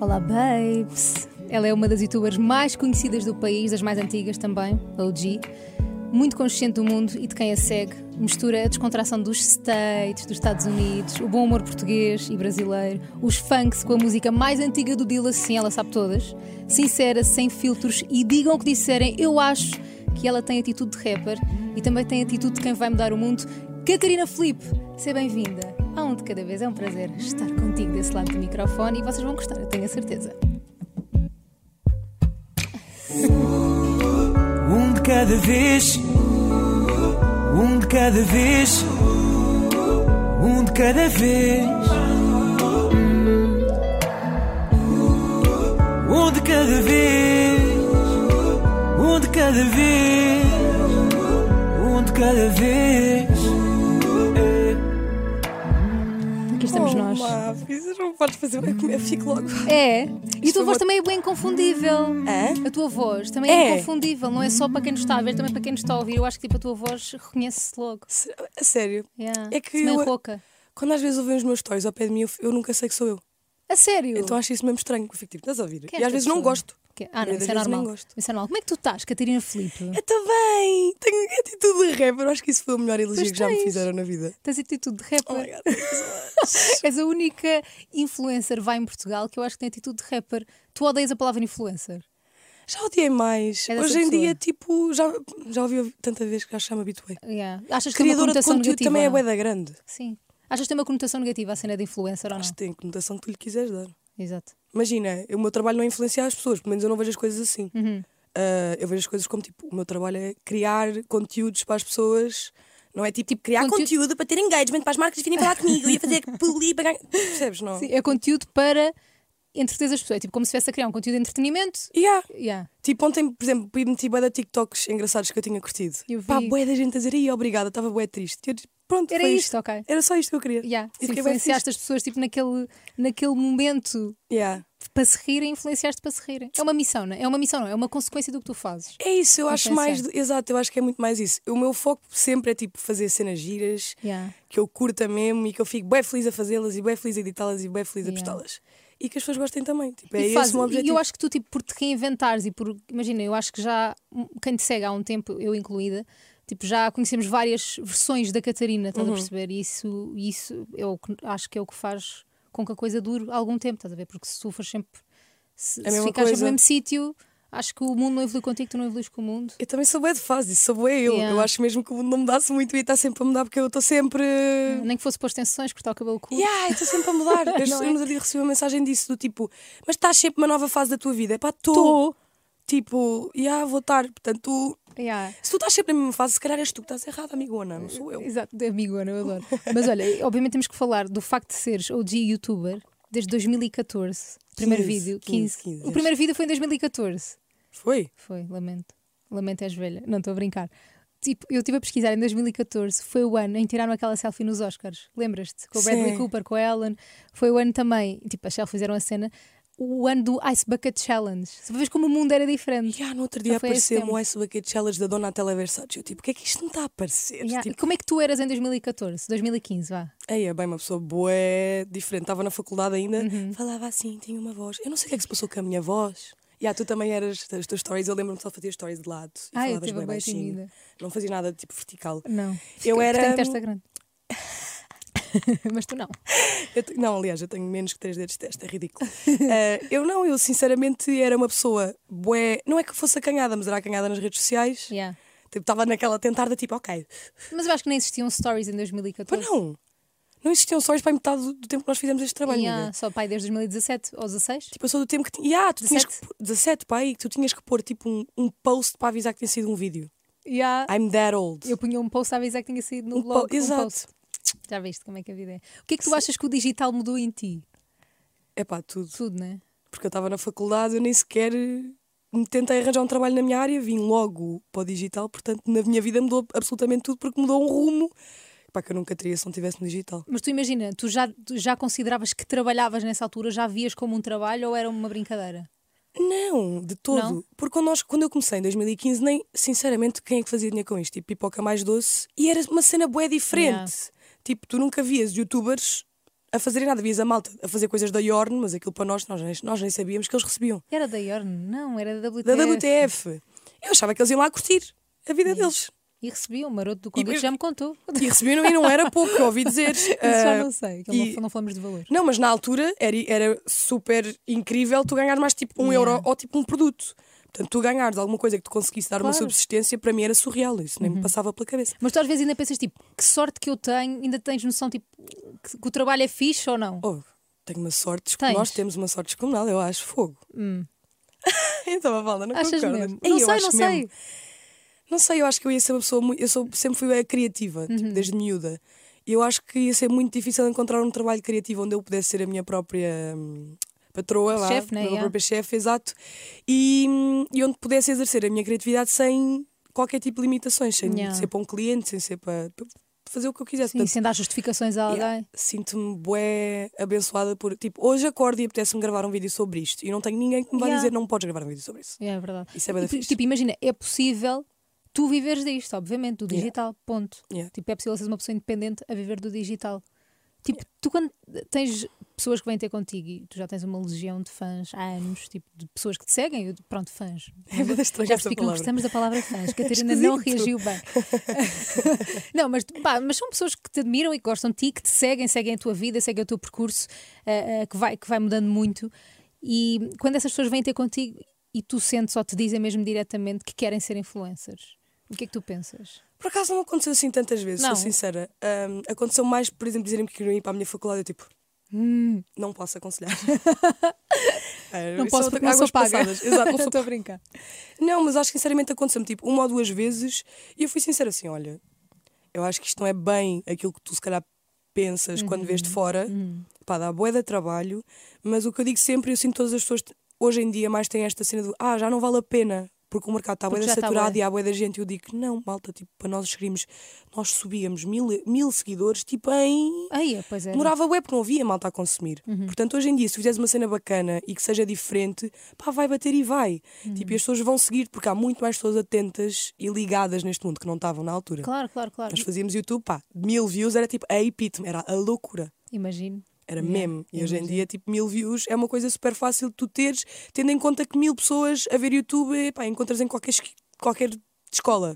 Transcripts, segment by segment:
Olá, babes! Ela é uma das youtubers mais conhecidas do país, das mais antigas também, OG. Muito consciente do mundo e de quem a segue. Mistura a descontração dos States, dos Estados Unidos, o bom humor português e brasileiro, os funks com a música mais antiga do Dilla, sim, ela sabe todas. Sincera, sem filtros e digam o que disserem, eu acho que ela tem atitude de rapper e também tem atitude de quem vai mudar o mundo. Catarina Felipe, seja bem-vinda. A um de cada vez é um prazer estar contigo desse lado do microfone e vocês vão gostar, eu tenho a certeza. Um de cada vez, um de cada vez, um de cada vez. Um de cada vez, um de cada vez, um de cada vez. Aqui estamos nós. Olá, isso não podes fazer bem comer, fico logo. É, e a tua é voz uma- também é bem inconfundível. Hã? A tua voz também é, É. inconfundível, não é só para quem nos está a ver, também para quem nos está a ouvir. Eu acho que tipo, a tua voz reconhece-se logo. Se- A sério. Yeah. É que meio eu- rouca. Quando às vezes ouvem os meus stories ao pé de mim, eu, eu nunca sei que sou eu. A sério? Então acho isso mesmo estranho. Eu fico tipo, estás a ouvir? Quem é e às vezes não pessoa? gosto. Que- Ah, não, isso é normal. Isso é normal. Como é que tu estás, Catarina Felipe? Eu também! Tenho atitude de rapper. Acho que isso foi o melhor elogio que já me fizeram na vida. Tens atitude de Oh rapper. much. És a única influencer vai em Portugal que eu acho que tem atitude de rapper. Tu odeias a palavra influencer. já odiei mais. É Hoje em pessoa. dia, tipo, já, já ouvi tanta vez que já chama habituei. Yeah. Achas que Criadora de conteúdo negativa? também é ou não? bué da grande. Sim. Achas que tem uma conotação negativa a cena de influencer ou não? Acho que tem a conotação que tu lhe quiseres dar. Exato. Imagina, o meu trabalho não é influenciar as pessoas, pelo menos eu não vejo as coisas assim. Uhum. Ah, eu vejo as coisas como tipo, o meu trabalho é criar conteúdos para as pessoas, não é tipo, criar conteúdo- conteúdo... para ter engagement, para as marcas virem falar comigo e fazer publi para ganhar. Percebes? Não? Sim, é conteúdo para entreter as pessoas. É tipo como se estivesse a criar um conteúdo de entretenimento. Yeah. Yeah. Tipo, ontem, por exemplo, meti bué de TikToks engraçados que eu tinha curtido. Eu vi. Pá, bué da gente a dizer, "Ih, obrigada, estava bué triste. Eu pronto, Era foi isto, ok. Era só isto que eu queria. Yeah. E bué influenciaste as pessoas tipo, naquele, naquele momento Yeah. Para se rirem, influenciaste para se rirem. É uma missão, não é? É uma missão, não é? É uma consequência do que tu fazes. É isso, eu acho mais. Exato, eu acho que é muito mais isso. O meu foco sempre é tipo fazer cenas giras, Yeah. que eu curta mesmo e que eu fico bem feliz a fazê-las e bem feliz a editá-las e bem feliz a Yeah. postá-las. E que as pessoas gostem também. Tipo, é E esse faz- o meu e objetivo. eu acho que tu, tipo, por te reinventares e por. Imagina, eu acho que já. Quem te segue há um tempo, eu incluída, tipo, já conhecemos várias versões da Catarina, estás a Uhum. perceber? E isso, isso eu acho que é o que faz com que a coisa dure algum tempo, estás a ver? Porque se tu fores sempre. Se, A se ficares coisa. no mesmo sítio, acho que o mundo não evolui contigo, tu não evoluís com o mundo. Eu também sou bué de fase, isso sou bué eu. Yeah. Eu acho mesmo que o mundo não mudasse muito e está sempre a mudar porque eu estou sempre. Nem que fosse pôr extensões, cortar o cabelo curto. Yeah, eu estou sempre a mudar. Eu Não é? outro dia recebi uma mensagem disso do tipo, mas estás sempre uma nova fase da tua vida. É pá, estou. Tipo, yeah, vou estar. Portanto, tu- Yeah. se tu estás sempre na mesma fase, se calhar és tu que estás errado, amigona, não sou eu. Exato, de amigo, Ana, eu adoro. Mas olha, obviamente temos que falar do facto de seres OG youtuber desde 2014. Primeiro 15, vídeo, 15, 15. 15, o primeiro vídeo foi em 2014. Foi? Foi, lamento. Lamento, és velha. Não, estou a brincar. Tipo, eu estive a pesquisar em 2014, foi o ano em que tiraram aquela selfie nos Oscars. Lembras-te? Com o Bradley Sim. Cooper, com a Ellen. Foi o ano também, tipo, as selfies fizeram a cena. O ano do Ice Bucket Challenge. Se vês como o mundo era diferente. Yeah, no outro dia apareceu-me o Ice Bucket Challenge da Donatella Versace. Eu tipo, o que é que isto não está a aparecer? Yeah. Tipo, Como é que tu eras em 2014? 2015, vá. Ei, é bem uma pessoa boa, diferente. Estava na faculdade ainda, Uhum. falava assim, tinha uma voz. Eu não sei o que é que se passou com a minha voz. E ah, tu também eras, as tuas stories, eu lembro-me só de fazer stories de lado. E Ah, eu falavas bem baixinho. tímida. Não fazia nada de tipo vertical. Não. Eu era- testa grande. Mas tu não. Te- não, aliás, eu tenho menos que três dedos de testa, é ridículo. Ah, eu não, eu sinceramente era uma pessoa bué. Não é que fosse acanhada, mas era acanhada nas redes sociais. Yeah. Tipo, Estava naquela tentar de tipo, ok. Mas eu acho que nem existiam stories em Mas 2014. não. Não existiam stories para metade do tempo que nós fizemos este trabalho. Yeah, só pai desde 2017 ou 16. Tipo, eu sou do tempo que. ti- Yeah, tu tinhas 17. que pôr- 17, pai, que tu tinhas que pôr tipo um, um post para avisar que tinha sido um vídeo. Yeah. I'm that old. Eu punha um post a avisar que tinha saído no Um blog. po- um exato. post. Já viste como é que a vida é. O que é que tu achas que o digital mudou em ti? É pá, tudo. Tudo, né? Porque eu estava na faculdade, eu nem sequer me tentei arranjar um trabalho na minha área, vim logo para o digital, portanto na minha vida mudou absolutamente tudo porque mudou um rumo. Pá, que eu nunca teria se não tivesse no digital. Mas tu imagina, tu já, tu já consideravas que trabalhavas nessa altura, já vias como um trabalho ou era uma brincadeira? Não, de todo. Não? Porque quando, nós, quando eu comecei em 2015, nem sinceramente quem é que fazia dinheiro com isto? Tipo, pipoca mais doce. E era uma cena bué diferente. Yeah. Tipo, tu nunca vias youtubers a fazerem nada. Vias a malta a fazer coisas da Yorn, mas aquilo para nós, nós, nem- nós nem sabíamos que eles recebiam. Era da Yorn? Não, era da WTF. Da WTF. Eu achava que eles iam lá curtir a vida deles. E recebiam, o maroto do convite já me contou. E recebiam e não era pouco, eu ouvi dizer. Isso já Ah, não sei, que e- não, não falamos de valor. Não, mas na altura era, era super incrível tu ganhar mais tipo um Yeah. euro ou tipo um produto. Portanto, tu ganhares alguma coisa que tu conseguisse dar uma Claro. Uhum. subsistência, para mim era surreal. Isso nem me passava pela cabeça. Mas tu às vezes ainda pensas, tipo, que sorte que eu tenho, ainda tens noção, tipo, que, que o trabalho é fixe ou não? Oh, tenho uma sorte, nós temos uma sorte descomunal, eu acho, fogo. então, a Valda, não Achas concordas? mesmo? Ei, não eu sei, acho não sei. mesmo. Não sei, eu acho que eu ia ser uma pessoa muito. Eu sou, sempre fui a criativa, tipo, Uhum. desde miúda. E eu acho que ia ser muito difícil encontrar um trabalho criativo onde eu pudesse ser a minha própria hum, patroa, vá, Chefe, né? minha Yeah. chefe, exato. E, e onde pudesse exercer a minha criatividade sem qualquer tipo de limitações, sem Yeah. ser para um cliente, sem ser para, fazer o que eu quisesse. Sim, Portanto, sem dar justificações a alguém. Yeah, Sinto-me bué abençoada por. Tipo, hoje acordo e apetece-me gravar um vídeo sobre isto. E não tenho ninguém que me vá Yeah. dizer não podes gravar um vídeo sobre isso. É, é verdade. Isso é da E, tipo, imagina, é possível tu viveres disto, obviamente, do Yeah. digital, ponto. Yeah. Tipo, é possível seres uma pessoa independente a viver do digital. Tipo, tu quando tens pessoas que vêm ter contigo e tu já tens uma legião de fãs há anos, tipo, de pessoas que te seguem, pronto, fãs. É Já percebi que não gostamos da palavra fãs. Catarina não Esquisito. reagiu bem. não, mas, pá, mas são pessoas que te admiram e que gostam de ti, que te seguem, seguem a tua vida, seguem o teu percurso, eh, eh, que, vai, que vai mudando muito. E quando essas pessoas vêm ter contigo e tu sentes ou te dizem mesmo diretamente que querem ser influencers, o que é que tu pensas? Por acaso não aconteceu assim tantas vezes, Não. sou sincera. Ahm, aconteceu mais, por exemplo, dizerem que queriam ir para a minha faculdade. Eu tipo, não posso aconselhar. É, Não isso posso é porque não sou paga. passadas. Exato, não Estou a brincar. Não, mas acho que sinceramente aconteceu-me tipo uma ou duas vezes e eu fui sincera assim: olha, eu acho que isto não é bem aquilo que tu se calhar pensas quando vês de Uhum. fora. Pá, dá boa de trabalho, mas o que eu digo sempre, eu sinto que todas as pessoas hoje em dia mais têm esta cena do ah, já não vale a pena. Porque o mercado está bem está saturado bué. e há boa da gente. Eu digo, não, malta, tipo, para nós seguirmos, nós subíamos mil, mil seguidores, tipo, em Aí, pois é. Demorava web porque não havia malta a consumir. Uhum. Portanto, hoje em dia, se fizeres uma cena bacana e que seja diferente, pá, vai bater e vai. Uhum. Tipo, e as pessoas vão seguir porque há muito mais pessoas atentas e ligadas neste mundo que não estavam na altura. Claro, claro, claro. Nós fazíamos YouTube, pá, mil views era tipo a epítome, era a loucura. Imagino. Era Yeah, meme. E hoje em dia, tipo, mil views é uma coisa super fácil de tu teres, tendo em conta que mil pessoas a ver YouTube, pá, encontras em qualquer, qualquer escola.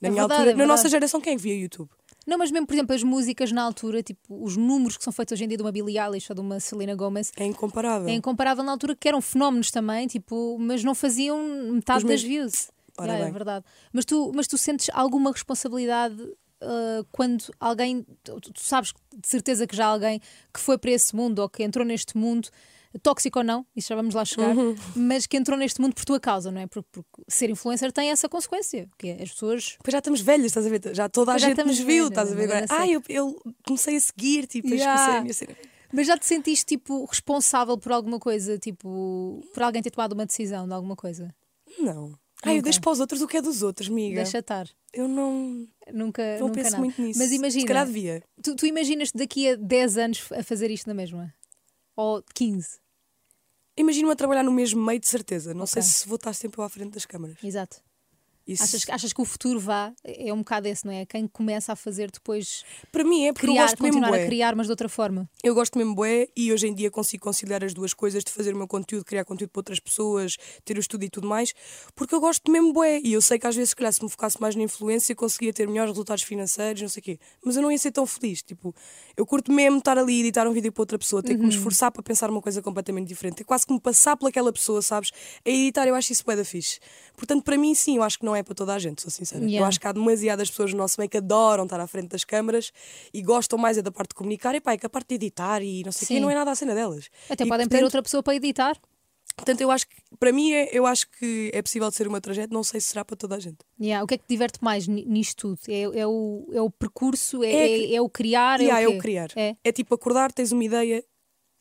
Na É minha verdade, altura, é na nossa geração, quem é via YouTube? Não, mas mesmo, por exemplo, as músicas na altura, tipo, os números que são feitos hoje em dia de uma Billie Eilish ou de uma Selena Gomez, É incomparável. é incomparável na altura que eram fenómenos também, tipo, mas não faziam metade Os das mesmos. views. Ora Yeah, é bem. verdade. Mas tu, mas tu sentes alguma responsabilidade ah, quando alguém, tu, tu sabes de certeza que já alguém que foi para esse mundo ou que entrou neste mundo, tóxico ou não, isso já vamos lá chegar, Uhum. mas que entrou neste mundo por tua causa, não é? Porque, porque ser influencer tem essa consequência, que é as pessoas. Depois já estamos velhas, estás a ver? Já toda a Pois já gente nos viu, velhas, estás a ver? agora ah, eu, eu comecei a seguir, tipo, Yeah. comecei a minha. Mas já te sentiste tipo responsável por alguma coisa, tipo, por alguém ter tomado uma decisão de alguma coisa? Não. Ah, eu deixo para os outros o que é dos outros, amiga. Deixa estar. Eu não, Nunca, não nunca penso nada. muito nisso. Mas Se calhar imagina, devia. tu, tu imaginas daqui a 10 anos a fazer isto na mesma? Ou 15? Imagino-me a trabalhar no mesmo meio, de certeza. Não sei Ok. se vou estar sempre à frente das câmaras. Exato. Isso, Achas, achas que o futuro vá? É um bocado esse, não é? Quem começa a fazer depois Para mim é porque eu criar, gosto mesmo continuar bué. a criar, mas de outra forma. Eu gosto mesmo bué e hoje em dia consigo conciliar as duas coisas de fazer o meu conteúdo, criar conteúdo para outras pessoas, ter o estudo e tudo mais, porque eu gosto mesmo bué e eu sei que às vezes, se calhar, se me focasse mais na influência, conseguia ter melhores resultados financeiros, não sei o quê. Mas eu não ia ser tão feliz. Tipo, eu curto mesmo estar ali e editar um vídeo para outra pessoa, ter que Uhum. me esforçar para pensar uma coisa completamente diferente, ter quase que me passar pelaquela pessoa, sabes? A editar, eu acho isso bué da fixe. Portanto, para mim, sim, eu acho que não é para toda a gente, sou sincera. Eu Yeah. acho que há demasiadas pessoas no nosso meio que adoram estar à frente das câmaras e gostam mais é da parte de comunicar e pá, é que a parte de editar e não sei o quê não é nada a cena delas. Até E, podem pedir portanto, outra pessoa para editar. Portanto, eu acho que, para mim, é, eu acho que é possível de ser uma trajeto, não sei se será para toda a gente. Yeah, O que é que te diverte mais ni- nisto tudo? É, é o, é o percurso? É, É é, é o criar? é, há o eu quê? criar. É. tipo acordar, tens uma ideia,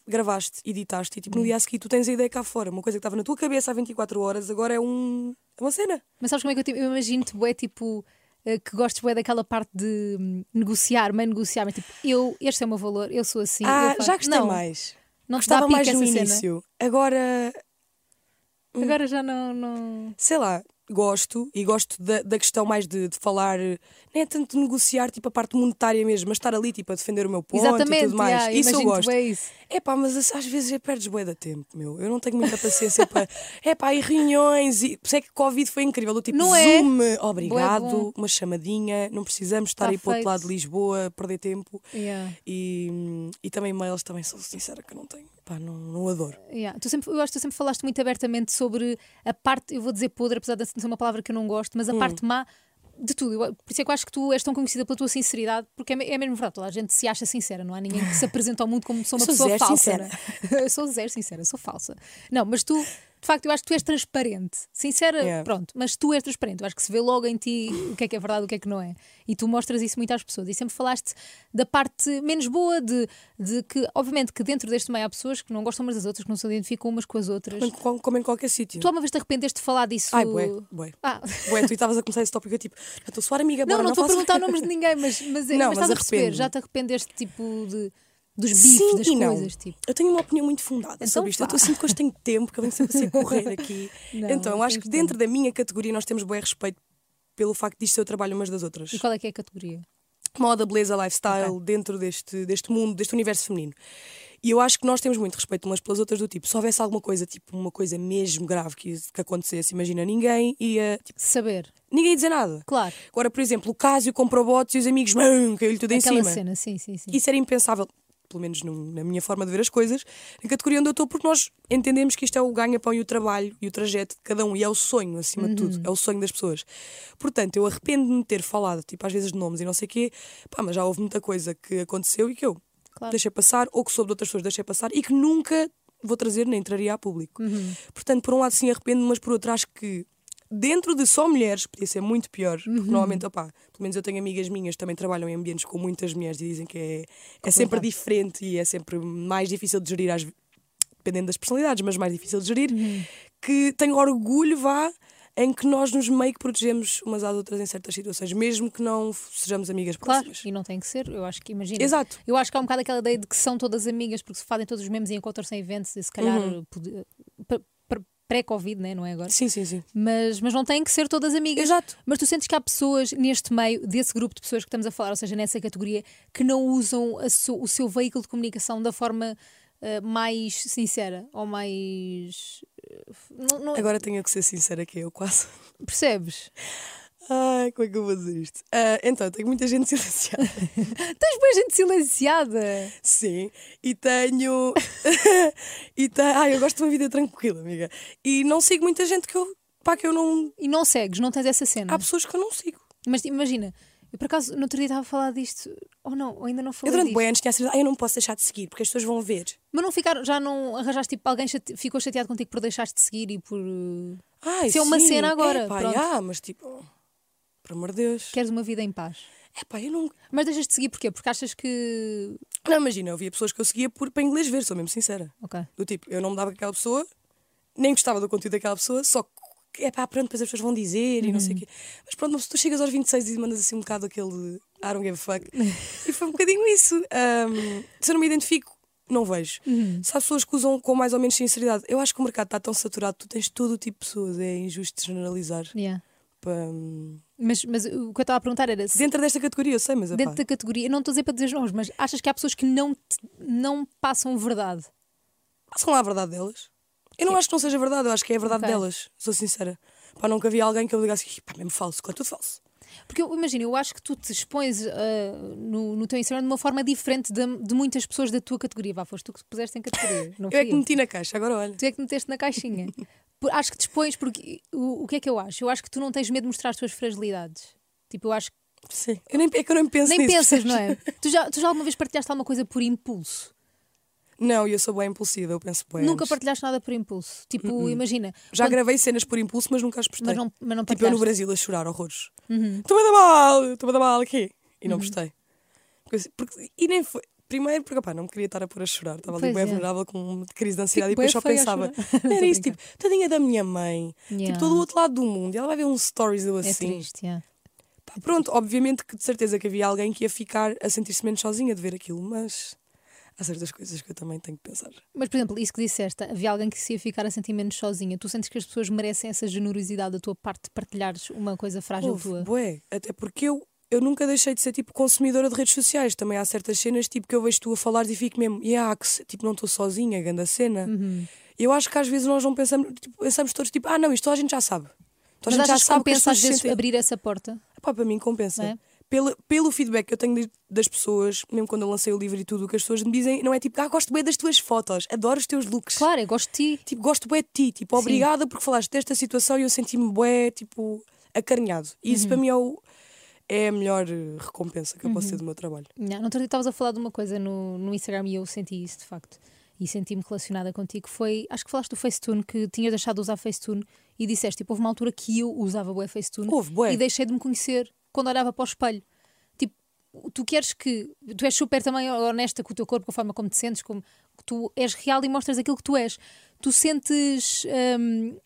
gravaste, editaste e tipo, Hum. no dia a seguir tu tens a ideia cá fora. Uma coisa que estava na tua cabeça há 24 horas, agora é um, é uma cena. Mas sabes como é que eu, te- eu imagino-te, bué, tipo, eh, que gostes bué daquela parte de hum, negociar, meio negociar, mas tipo, eu, este é o meu valor, eu sou assim. ah, eu faço- já gostei não, mais. Não Gostava pique mais no essa cena? início. Agora, Agora já não. não... sei lá, gosto e gosto da, da questão mais de, de falar, não é tanto de negociar tipo a parte monetária mesmo, mas estar ali tipo a defender o meu ponto Exatamente, e tudo mais. yeah, isso eu gosto. bem isso. É pá, mas às- vezes é perdes bué da tempo, meu. Eu não tenho muita paciência para. É pá, e reuniões e. Por isso é que Covid foi incrível. Do tipo, Não é? Zoom, Bué obrigado, uma chamadinha, não precisamos estar Tá aí para o outro lado de Lisboa, perder tempo. Yeah. E, e também mails, também sou sincera que eu não tenho. Pá, não, não adoro. Yeah. Tu sempre, eu acho que tu sempre falaste muito abertamente sobre a parte, eu vou dizer podre, apesar de ser uma palavra que eu não gosto, Hum. mas a parte má de tudo. Eu- por isso é que eu acho que tu és tão conhecida pela tua sinceridade, porque é, é mesmo verdade, toda a gente se acha sincera, não há ninguém que se apresenta ao mundo como sou uma Sou pessoa falsa. sincera. né? eu sou zero sincera, sou falsa. Não, mas tu, de facto, eu acho que tu és transparente. Sincera, Yeah. pronto, mas tu és transparente. Eu acho que se vê logo em ti o que é que é verdade o que é que não é. E tu mostras isso muito às pessoas. E sempre falaste da parte menos boa, de, de que, obviamente, que dentro deste meio há pessoas que não gostam umas das outras, que não se identificam umas com as outras. Como, como em qualquer sítio. Tu alguma vez te arrependeste de falar disso? Ai, bué, bué. Ah. Bué, tu estavas a começar esse tópico eu tipo, já estou a suar amiga, Não, bora, não estou a perguntar nomes de ninguém, mas, mas, é- Não, mas mas estás a perceber, já te arrependeste tipo de, dos bifes, Sim das coisas. Tipo. Eu tenho uma opinião muito fundada Então sobre isto. Eu vá. estou sinto que hoje tenho tempo, que eu venho sempre a correr aqui. Não, então, eu acho que dentro da minha categoria nós temos bom respeito pelo facto disto ser o trabalho umas das outras. E qual é que é a categoria? Moda, beleza, lifestyle, dentro deste, deste mundo, deste universo feminino. E eu acho que nós temos muito respeito umas pelas outras do tipo, se houvesse alguma coisa, tipo, uma coisa mesmo grave que, que acontecesse, imagina, ninguém ia, tipo, Saber, ninguém ia dizer nada. claro. Agora, por exemplo, o Cásio comprou botes e os amigos, caiu-lhe tudo em Aquela cima. cena, sim, sim, sim. Isso era impensável, pelo menos no- na minha forma de ver as coisas, na categoria onde eu estou, porque nós entendemos que isto é o ganha-pão e o trabalho e o trajeto de cada um, e é o sonho, acima de tudo, é o sonho das pessoas. Portanto, eu arrependo-me de ter falado, tipo, às vezes de nomes e não sei o quê, pá, mas já houve muita coisa que aconteceu e que eu Claro. deixei passar, ou que soube de outras pessoas deixei passar, e que nunca vou trazer nem traria a público. Portanto, por um lado, sim, arrependo-me, mas por outro, acho que dentro de só mulheres podia ser muito pior. Porque normalmente, opá, pelo menos eu tenho amigas minhas que também trabalham em ambientes com muitas mulheres e dizem que é, é sempre diferente e é sempre mais difícil de gerir, às, dependendo das personalidades, mas mais difícil de gerir. Que tenho orgulho, vá, em que nós nos meio que protegemos umas às outras em certas situações, mesmo que não sejamos amigas Claro, próximas. e não tem que ser, eu acho que imagina. Exato. Eu acho que há um bocado aquela ideia de que são todas amigas porque se fazem todos os mesmos e encontram-se em eventos e se calhar Uhum. pré-Covid, né? não é agora? Sim, sim, sim. Mas, mas não têm que ser todas amigas. Exato. Mas tu sentes que há pessoas neste meio, desse grupo de pessoas que estamos a falar, ou seja, nessa categoria, que não usam su- o seu veículo de comunicação da forma eh, mais sincera ou mais. eh, não- não- Agora tenho que ser sincera que eu quase. Percebes? Ai, como é que eu vou dizer isto? Ah, então, tenho muita gente silenciada. Tens boa gente silenciada. Sim, e tenho. e te... Ai, eu gosto de uma vida tranquila, amiga. E não sigo muita gente que eu. Pá, que eu não. E não segues, não tens essa cena. Há pessoas que eu não sigo. Mas imagina, eu por acaso no outro dia estava a falar disto, ou não, ou ainda não Eu falei durante disto. bem anos tinha a certeza, ai, eu não posso deixar de seguir, porque as pessoas vão ver. Mas não ficaram, já não arranjaste tipo alguém chate- ficou chateado contigo por deixaste de seguir e por. Ai, Isso é uma cena agora, Epá, pronto. já, mas tipo. Por amor de Deus. Queres uma vida em paz. Epá, eu não. Mas deixas de seguir porquê? Porque achas que. Não, imagina, eu via pessoas que eu seguia por, para inglês ver, sou mesmo sincera. Ok. Do tipo, eu não me dava com aquela pessoa, nem gostava do conteúdo daquela pessoa, só que é pá, pronto, depois as pessoas vão dizer e não Uhum. sei o quê. Mas pronto, mas tu chegas aos 26 e mandas assim um bocado aquele I don't give a fuck. e foi um bocadinho isso. Ahm, se eu não me identifico, não vejo. Uhum. Se há pessoas que usam com mais ou menos sinceridade, eu acho que o mercado está tão saturado, tu tens todo o tipo de pessoas, é injusto generalizar. Yeah. Pá, hum, Mas, mas o que eu estava a perguntar era se Dentro desta categoria, eu sei, mas é dentro pá, da categoria, não estou a dizer para dizer nomes, mas achas que há pessoas que não, te- não passam verdade? passam lá a verdade delas. Eu não acho que não seja verdade, eu acho que é a verdade Ok. delas, sou sincera. Pá, nunca vi alguém que eu diga assim, pá, mesmo falso, claro, tudo falso. Porque eu imagino, eu acho que tu te expões ah, no, no teu Instagram de uma forma diferente de, de muitas pessoas da tua categoria. Vá, foste tu que te puseste em categoria. Não Eu é que meti na caixa, agora olha. Tu é que meteste na caixinha. Acho que te expões porque o, o que é que eu acho? Eu acho que tu não tens medo de mostrar as tuas fragilidades. Tipo, eu acho que Sim. Eu nem, é que eu nem penso nem nisso. pensas, não é? Tu já, tu já alguma vez partilhaste alguma coisa por impulso? Não, eu sou bem impulsiva, eu penso bem. Nunca antes. partilhaste nada por impulso. Tipo, imagina. Já quando- gravei cenas por impulso, mas nunca as postei. Mas não, mas não tipo eu no. Brasil a chorar horrores. Estou a dar mal, estou a dar mal aqui. E não postei. Porque, porque- e nem foi. Primeiro, porque opá, não me queria estar a pôr a chorar. Estava ali Pois bem é. vulnerável com uma crise de ansiedade Fico e depois só pensava. Era isso, tipo, tadinha da minha mãe. Yeah. Tipo, todo o outro lado do mundo. E ela vai ver uns stories eu É assim. triste, yeah. Pá, pronto, obviamente que de certeza que havia alguém que ia ficar a sentir-se menos sozinha de ver aquilo, mas há certas coisas que eu também tenho que pensar. Mas, por exemplo, isso que disseste, havia alguém que se ia ficar a sentir menos sozinha. Tu sentes que as pessoas merecem essa generosidade da tua parte de partilhares uma coisa frágil Houve, tua? bué, até porque eu, eu nunca deixei de ser tipo consumidora de redes sociais. Também há certas cenas tipo que eu vejo tu a falar e fico mesmo, yeah, que tipo, não estou sozinha, grande cena. Uhum. Eu acho que às vezes nós não pensamos, tipo, pensamos todos tipo, ah não, isto a gente já sabe. A Mas gente já que sabe que compensa às pessoas se vezes sentem- abrir essa porta? Pá, para mim compensa. É? Pelo, pelo feedback que eu tenho de- das pessoas, mesmo quando eu lancei o livro e tudo, o que as pessoas me dizem não é tipo, ah, gosto bem das tuas fotos, adoro os teus looks. Claro, eu gosto de ti. Tipo, gosto bem de ti, tipo, Sim. obrigada porque falaste desta situação e eu senti-me bué, tipo, acarinhado. E Uhum. isso para mim é, o- é a melhor eh, recompensa que eu Uhum. posso ter do meu trabalho. Não, não estavas a falar de uma coisa no, no Instagram e eu senti isso de facto. E senti-me relacionada contigo. Foi, acho que falaste do Facetune, que tinhas deixado de usar Facetune e disseste, tipo, houve uma altura que eu usava bué Facetune Houve, bué. e deixei de me conhecer quando olhava para o espelho. Tipo, tu queres que. Tu és super também honesta com o teu corpo, com a forma como te sentes, como tu és real e mostras aquilo que tu és. Tu sentes hum,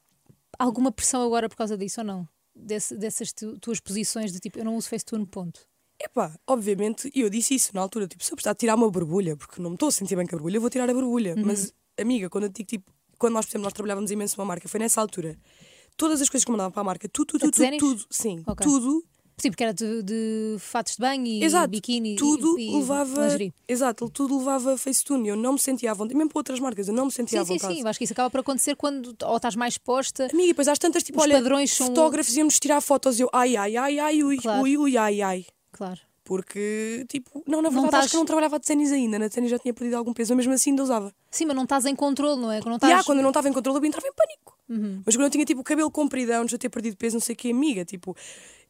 alguma pressão agora por causa disso ou não? Desse- dessas tu- tuas posições de tipo, eu não uso Facetune, ponto. Epá, obviamente, e eu disse isso na altura, tipo, se eu precisar tirar uma borbulha, porque não me estou a sentir bem com a borbulha, eu vou tirar a borbulha. Uhum. Mas, amiga, quando eu digo, tipo, quando nós, por exemplo, nós trabalhávamos imenso numa marca, foi nessa altura. Todas as coisas que eu mandava para a marca, tudo, tudo, tudo, tudo, tudo, sim, Ok. tudo, Sim, porque era de, de fatos de banho e exato, biquíni tudo e, e levava, lingerie. exato, tudo levava Facetune, eu não me sentia à vontade, mesmo para outras marcas, eu não me sentia Sim, à sim, vontade. sim. Eu acho que isso acaba por acontecer quando ou estás mais exposta. Amiga, depois às tantas, tipo, Os olha, padrões são- fotógrafos iam-nos tirar fotos e eu, ai, ai, ai, ai, ui, Claro. ui, ui, ai, ai. Claro. Porque, tipo, não, na Não verdade, estás- acho que eu não trabalhava de ténis ainda. Na ténis já tinha perdido algum peso, mas mesmo assim ainda usava. Sim, mas não estás em controle, não é? Quando não E estás... ah, quando eu não estava em controle, eu entrava em pânico. Uhum. Mas quando eu tinha, tipo, o cabelo compridão, já ter perdido peso, não sei o que, amiga, tipo,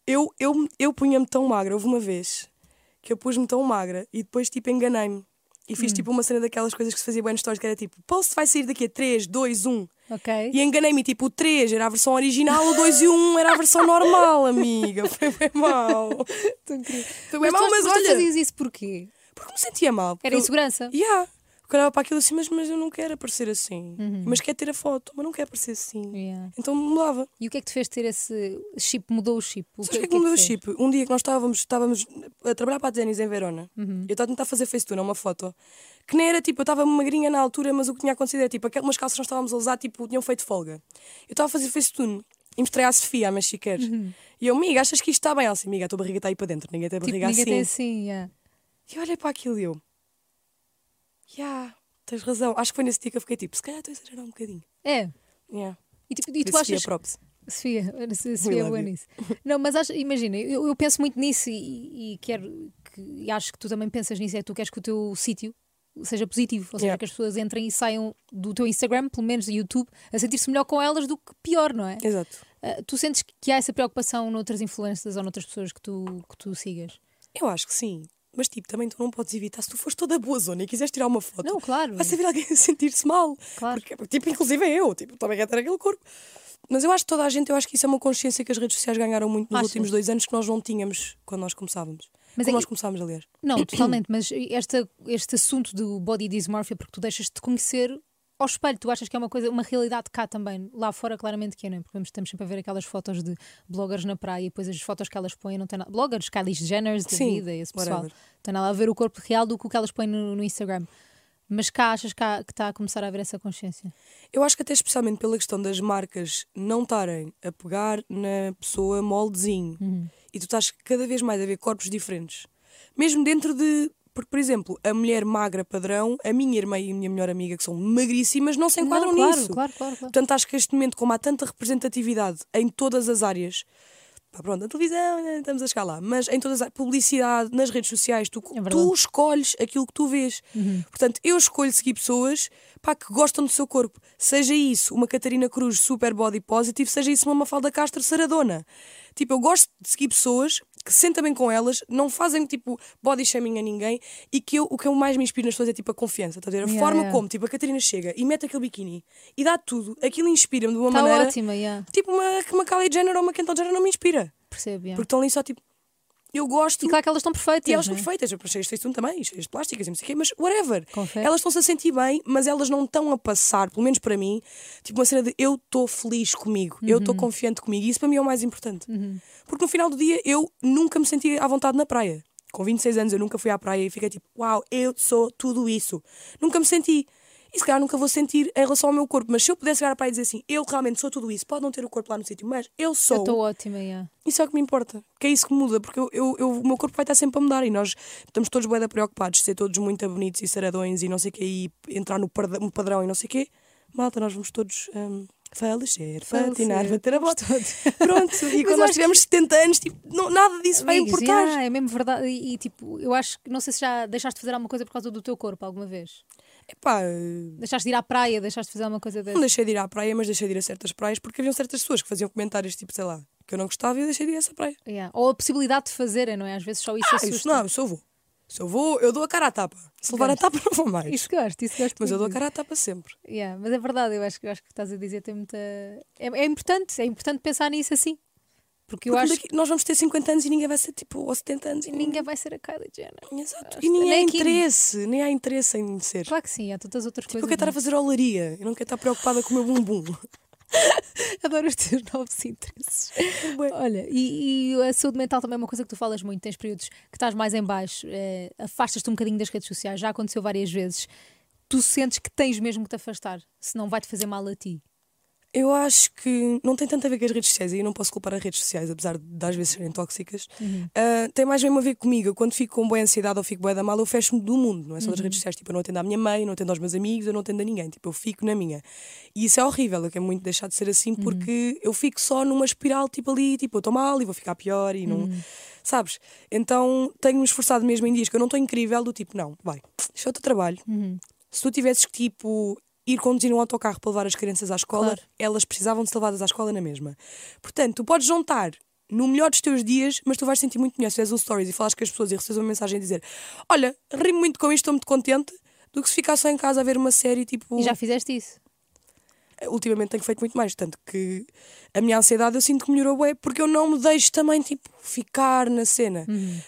eu, eu, eu punha-me tão magra. Houve uma vez que eu pus-me tão magra e depois, tipo, enganei-me. E Hum. fiz, tipo, uma cena daquelas coisas que se fazia bem nos stories, que era tipo, post vai sair daqui a 3, 2, 1. Ok. E enganei-me, tipo, o 3 era a versão original, o 2 e o 1 era a versão normal, amiga. Foi bem mal. Foi bem Mas, mal, tu, mas tu olha. fazias isso porquê? Porque me sentia mal. porque Era eu- insegurança? Yeah. Porque eu olhava para aquilo assim, mas, mas eu não quero aparecer assim. Uhum. Mas quero ter a foto, mas não quero aparecer assim. Yeah. Então mudava. E o que é que te fez ter esse chip? Mudou o chip? O Sabes o que é que mudou o fez? chip? Um dia que nós estávamos, estávamos a trabalhar para a Denis em Verona, Uhum. eu estava a tentar fazer facetune, uma foto, que nem era tipo, eu estava magrinha na altura, mas o que tinha acontecido era tipo, aquelas calças que nós estávamos a usar, tipo, tinham feito folga. Eu estava a fazer facetune e mostrei à Sofia, a minha chiqueira. E eu, amiga, achas que isto está bem? Ela assim, amiga, a tua barriga está aí para dentro, ninguém tem Uhum. Tipo, barriga ninguém assim. tem assim, yeah. E eu olhei para aquilo e eu, yeah, tens razão. Acho que foi nesse dia que eu fiquei tipo, se calhar estou a exagerar um bocadinho. É. Yeah. E, tipo, e tu Disse Sofia, achas... props. Sofia, Sofia é boa nisso. Não, mas acho- imagina, eu, eu penso muito nisso e, e quero que, e acho que tu também pensas nisso, é que tu queres que o teu sítio seja positivo, ou seja, Yeah. que as pessoas entrem e saiam do teu Instagram, pelo menos do YouTube, a sentir-se melhor com elas do que pior, não é? Exato. Ah, tu sentes que há essa preocupação noutras influências ou noutras pessoas que tu, que tu sigas? Eu acho que sim. Mas tipo, também tu não podes evitar. Se tu fores toda boa zona e quiseres tirar uma foto, Não, claro. vai saber alguém sentir-se mal. Claro. Porque, tipo, inclusive eu, tipo, também quero ter aquele corpo. Mas eu acho que toda a gente, eu acho que isso é uma consciência que as redes sociais ganharam muito nos Achas? últimos dois anos que nós não tínhamos quando nós começávamos. Mas quando é nós começámos, aliás. Não, totalmente, mas esta, este assunto do body dysmorphia, porque tu deixas de conhecer ao espelho, tu achas que é uma coisa, uma realidade cá também, lá fora claramente que é, não é? Porque estamos sempre a ver aquelas fotos de bloggers na praia e depois as fotos que elas põem não têm nada. Bloggers, Kylie Jenner da Sim, vida, esse pessoal, whatever. não tem nada a ver o corpo real do que o que elas põem no, no Instagram. Mas cá achas que, há- que está a começar a haver essa consciência? Eu acho que até especialmente pela questão das marcas não estarem a pegar na pessoa moldezinho e tu estás cada vez mais a ver corpos diferentes. Mesmo dentro de. Porque, por exemplo, a mulher magra padrão, a minha irmã e a minha melhor amiga, que são magríssimas, não se enquadram Não, claro, nisso. claro, claro, claro. Portanto, acho que este momento, como há tanta representatividade em todas as áreas, pá, pronto, na televisão, né, estamos a chegar lá, mas em todas as publicidade, nas redes sociais, tu, É. Uhum. tu escolhes aquilo que tu vês. Portanto, eu escolho seguir pessoas pá, que gostam do seu corpo. Seja isso uma Catarina Cruz super body positive, seja isso uma Mafalda Castro saradona. Tipo, eu gosto de seguir pessoas que se sentem bem com elas, não fazem tipo body shaming a ninguém e que eu, o que eu mais me inspiro nas pessoas é tipo a confiança, estás a ver? A Yeah, forma yeah. como tipo, a Catarina chega e mete aquele biquíni e dá tudo, aquilo inspira-me de uma Está maneira. ótima, yeah. Tipo, uma, uma Kylie Jenner ou uma Kendall Jenner não me inspira. percebo. yeah. Porque estão ali só tipo. Eu gosto. E claro que elas estão perfeitas. E elas não são é? perfeitas, eu de Facebook também, cheias de plásticas e não sei o quê, mas whatever. Confere. Elas estão-se a sentir bem, mas elas não estão a passar, pelo menos para mim, tipo uma cena de eu estou feliz comigo, eu Uhum. estou confiante comigo. E isso para mim é o mais importante. Porque no final do dia eu nunca me senti à vontade na praia. com 26 anos eu nunca fui à praia e fiquei tipo, uau, eu sou tudo isso. Nunca me senti. E se calhar nunca vou sentir em relação ao meu corpo. Mas se eu pudesse chegar à praia e dizer assim, eu realmente sou tudo isso, pode não ter o corpo lá no sítio, mas eu Eu sou. estou ótima, yeah. Isso é o que me importa. Que é isso que muda, porque eu, eu- eu- o meu corpo vai estar sempre a mudar e nós estamos todos bem preocupados de ser todos muito bonitos e saradões e não sei o quê, e entrar no, padrão e não sei o quê. Malta, nós vamos todos hum, falecer, patinar, bater a bota. Pronto, e quando nós tivermos 70 anos, tipo, não- nada disso vai Amigos, importar. yeah, é mesmo verdade. E, e, tipo, eu acho que não sei se já deixaste de fazer alguma coisa por causa do teu corpo alguma vez. Epá, Deixaste de ir à praia, deixaste de fazer alguma coisa não dessa. deixei de ir à praia, mas deixei de ir a certas praias porque haviam certas pessoas que faziam comentários tipo, sei lá, que eu não gostava e eu deixei de ir a essa praia. Yeah. Ou a possibilidade de fazerem, não é? Às vezes só isso Ah, assusta. isso não, eu vou. Se eu vou, eu dou a cara à tapa. Se levar a Gosto. tapa, não vou mais. Isso gosto, isso gosto. Mas eu dou a cara à tapa sempre. Yeah, mas é verdade, eu acho, que- eu acho que estás a dizer tem muita. É, é importante, é importante pensar nisso assim. Porque eu Porque acho daqui- nós vamos ter 50 anos e ninguém vai ser tipo aos 70 anos. que ninguém vai ser a Kylie Jenner. Exato. E nem, nem há interesse, nem há interesse em ser. Claro que sim, há tantas outras Tipo, eu coisas. quero estar a fazer olaria, eu não quero estar preocupada com o meu bumbum. Adoro os teus novos interesses. Bué. Olha, e, e a saúde mental também é uma coisa que tu falas muito. Tens períodos que estás mais em baixo, eh, afastas-te um bocadinho das redes sociais, já aconteceu várias vezes. Tu sentes que tens mesmo que te afastar, senão vai-te fazer mal a ti. Eu acho que não tem tanto a ver com as redes sociais e eu não posso culpar as redes sociais, apesar de às vezes serem tóxicas. Ah, tem mais mesmo a ver comigo. Eu, quando fico com boa ansiedade ou fico boa da mal, eu fecho-me do mundo, não é só das redes sociais. Tipo, eu não atendo à minha mãe, não atendo aos meus amigos, eu não atendo a ninguém. Tipo, eu fico na minha. E isso é horrível, eu quero muito deixar de ser assim porque eu fico só numa espiral, tipo ali, tipo, eu estou mal e vou ficar pior e não. Sabes? Então tenho-me esforçado mesmo em dias que eu não estou incrível, do tipo, não, vai, é o teu trabalho. Se tu tivesses que, tipo, ir conduzir um autocarro para levar as crianças à escola, Claro. elas precisavam de ser levadas à escola na mesma. Portanto, tu podes juntar no melhor dos teus dias, mas tu vais sentir muito melhor se fizeres um stories e falares com as pessoas e recebes uma mensagem a dizer: Olha, ri-me muito com isto, estou muito contente, do que se ficar só em casa a ver uma série tipo. E já fizeste isso? Ultimamente tenho feito muito mais, tanto que a minha ansiedade eu sinto que melhorou bem porque eu não me deixo também tipo ficar na cena.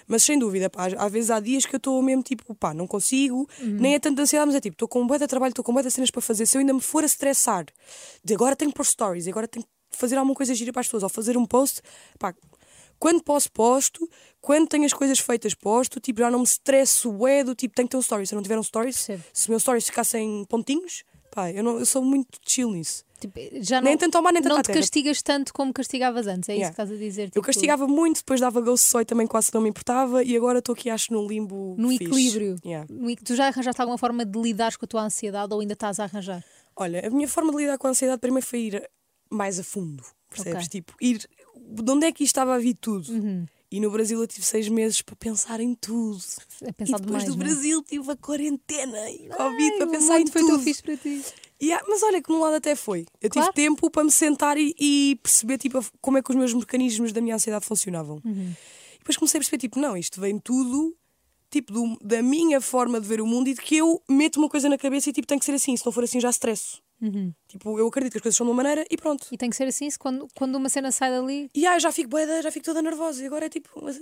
Mas sem dúvida, pá, às vezes há dias que eu estou mesmo tipo, pá, não consigo, nem é tanta ansiedade, mas é tipo, estou com um de trabalho, estou com um de cenas para fazer. Se eu ainda me for a estressar, de agora tenho que pôr stories, agora tenho que fazer alguma coisa gira para as pessoas, ou fazer um post, pá, quando posso, posto, quando tenho as coisas feitas, posto, tipo, já não me estresso, bué do tipo, tenho que ter um story. Se eu não tiver um stories, Percebo. se o meu stories ficassem pontinhos, eu, não, eu sou muito chill nisso. Tipo, já Nem não, tanto ao mar, nem tanto não te castigas tanto como castigavas antes, é isso Yeah. que estás a dizer? Eu tipo, castigava muito, depois dava ghost soy também quase não me importava e agora estou aqui acho num limbo No fixe. equilíbrio. Yeah. Tu já arranjaste alguma forma de lidar com a tua ansiedade ou ainda estás a arranjar? Olha, a minha forma de lidar com a ansiedade primeiro foi ir mais a fundo, percebes? Ok. Tipo, ir de onde é que isto estava a vir tudo. Uhum. E no Brasil eu tive seis meses para pensar em tudo. É E pensar depois demais, do é? Brasil tive a quarentena e Covid Ai, para pensar em mundo foi tudo. fixe para ti. E há- mas olha que num lado até foi. Eu Claro. tive tempo para me sentar e, e perceber tipo, como é que os meus mecanismos da minha ansiedade funcionavam. Uhum. E depois comecei a perceber, tipo, não, isto vem tudo tipo, do- da minha forma de ver o mundo e de que eu meto uma coisa na cabeça e tipo, tem que ser assim. Se não for assim, já estresso. Tipo, eu acredito que as coisas são de uma maneira e pronto. E tem que ser assim, se quando, quando uma cena sai dali. E ah, já fico boeda, já fico toda nervosa. E agora é tipo, mas,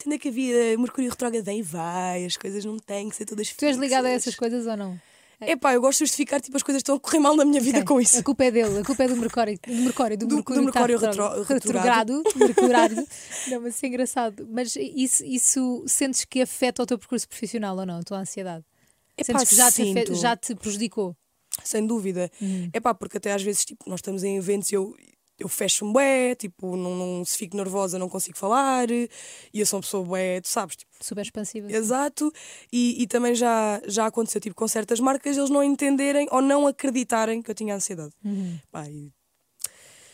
entender que a vida, Mercúrio retrógrado vem e vai, as coisas não têm que ser todas Tu és ligada a fixas. essas coisas ou não? É pá, eu gosto de justificar tipo, as coisas estão a correr mal na minha vida Ok. com isso. A culpa é dele, a culpa é do Mercúrio, do Mercúrio, do, Do- Mercúrio, do Mercúrio retro- retro- retrogrado. Mercúrio. Não, mas isso é engraçado. Mas isso, isso sentes que afeta o teu percurso profissional ou não, a tua ansiedade? Epá, Sentes que já te, afe- sinto. já te prejudicou? Sem dúvida. É pá, porque até às vezes tipo, nós estamos em eventos e eu, eu fecho-me bué, tipo, não, não, se fico nervosa não consigo falar, e eu sou uma pessoa bué, tu sabes, tipo, Super expansiva. exato. E, e também já, já aconteceu tipo, com certas marcas eles não entenderem ou não acreditarem que eu tinha ansiedade. Pá, e,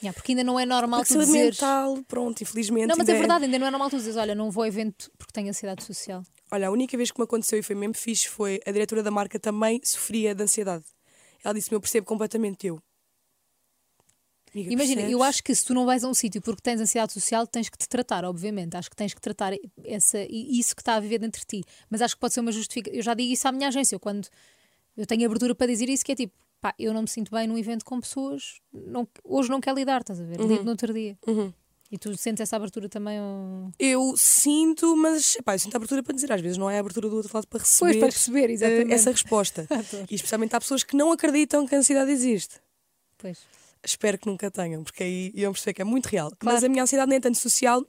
Yeah, porque ainda não é normal porque tu dizeres. mental, pronto, infelizmente. Não, mas é verdade, ainda não é normal tu dizeres, olha, não vou a evento porque tenho ansiedade social. Olha, a única vez que me aconteceu e foi mesmo fixe foi a diretora da marca também sofria de ansiedade. Ela disse-me: Eu percebo completamente eu. Amiga, Imagina, eu percebes? acho que se tu não vais a um sítio porque tens ansiedade social, tens que te tratar, obviamente. Acho que tens que tratar essa, isso que está a viver dentro de ti. Mas acho que pode ser uma justificação. Eu já digo isso à minha agência, eu quando eu tenho abertura para dizer isso, que é tipo, pá, eu não me sinto bem num evento com pessoas, não- hoje não quero lidar, estás a ver? Lido no outro dia. Uhum. E tu sentes essa abertura também? Ou... Eu sinto, mas epá, eu sinto a abertura para dizer, às vezes não é a abertura do outro lado para receber, Pois, para receber, eh, exatamente. essa resposta. E especialmente há pessoas que não acreditam que a ansiedade existe. Pois. Espero que nunca tenham, porque aí iam perceber que é muito real. Claro. Mas a minha ansiedade nem é tanto social,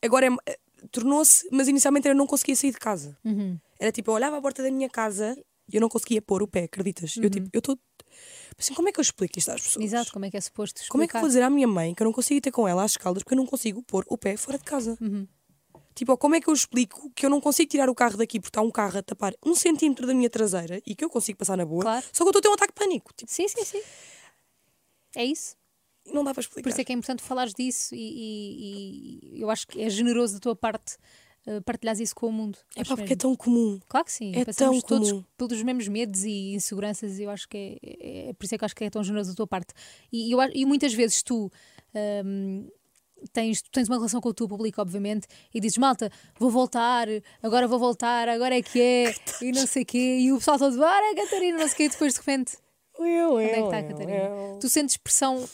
agora é, tornou-se, mas inicialmente eu não conseguia sair de casa. Uhum. Era tipo, eu olhava à porta da minha casa eu não conseguia pôr o pé, acreditas? Eu tipo, eu estou. Assim, como é que eu explico isto às pessoas? Uhum. Exato, como é que é suposto explicar? Como é que eu vou dizer à minha mãe que eu não consigo ir ter com ela às caldas porque eu não consigo pôr o pé fora de casa? Uhum. Tipo, como é que eu explico que eu não consigo tirar o carro daqui porque está um carro a tapar um centímetro da minha traseira e que eu consigo passar na boa, Claro. só que eu estou a ter um ataque de pânico. Tipo, Sim, sim, sim. É isso. não dá para explicar. Por isso é que é importante falares disso e, e- e eu acho que é generoso da tua parte uh, partilhares isso com o mundo. É pá, porque é tão comum. Claro que sim, é passamos tão todos comum. pelos mesmos medos e inseguranças e eu acho que é, é- é por isso é que eu acho que é tão generoso da tua parte. E, eu, e muitas vezes tu hum, tens, tens uma relação com o teu público, obviamente, e dizes, malta, vou voltar, agora vou voltar, agora é que é, e não sei o quê, e o pessoal todo, bora Catarina, não sei o quê, e depois de repente, Eu, onde é que está a Catarina? Tu sentes pressão,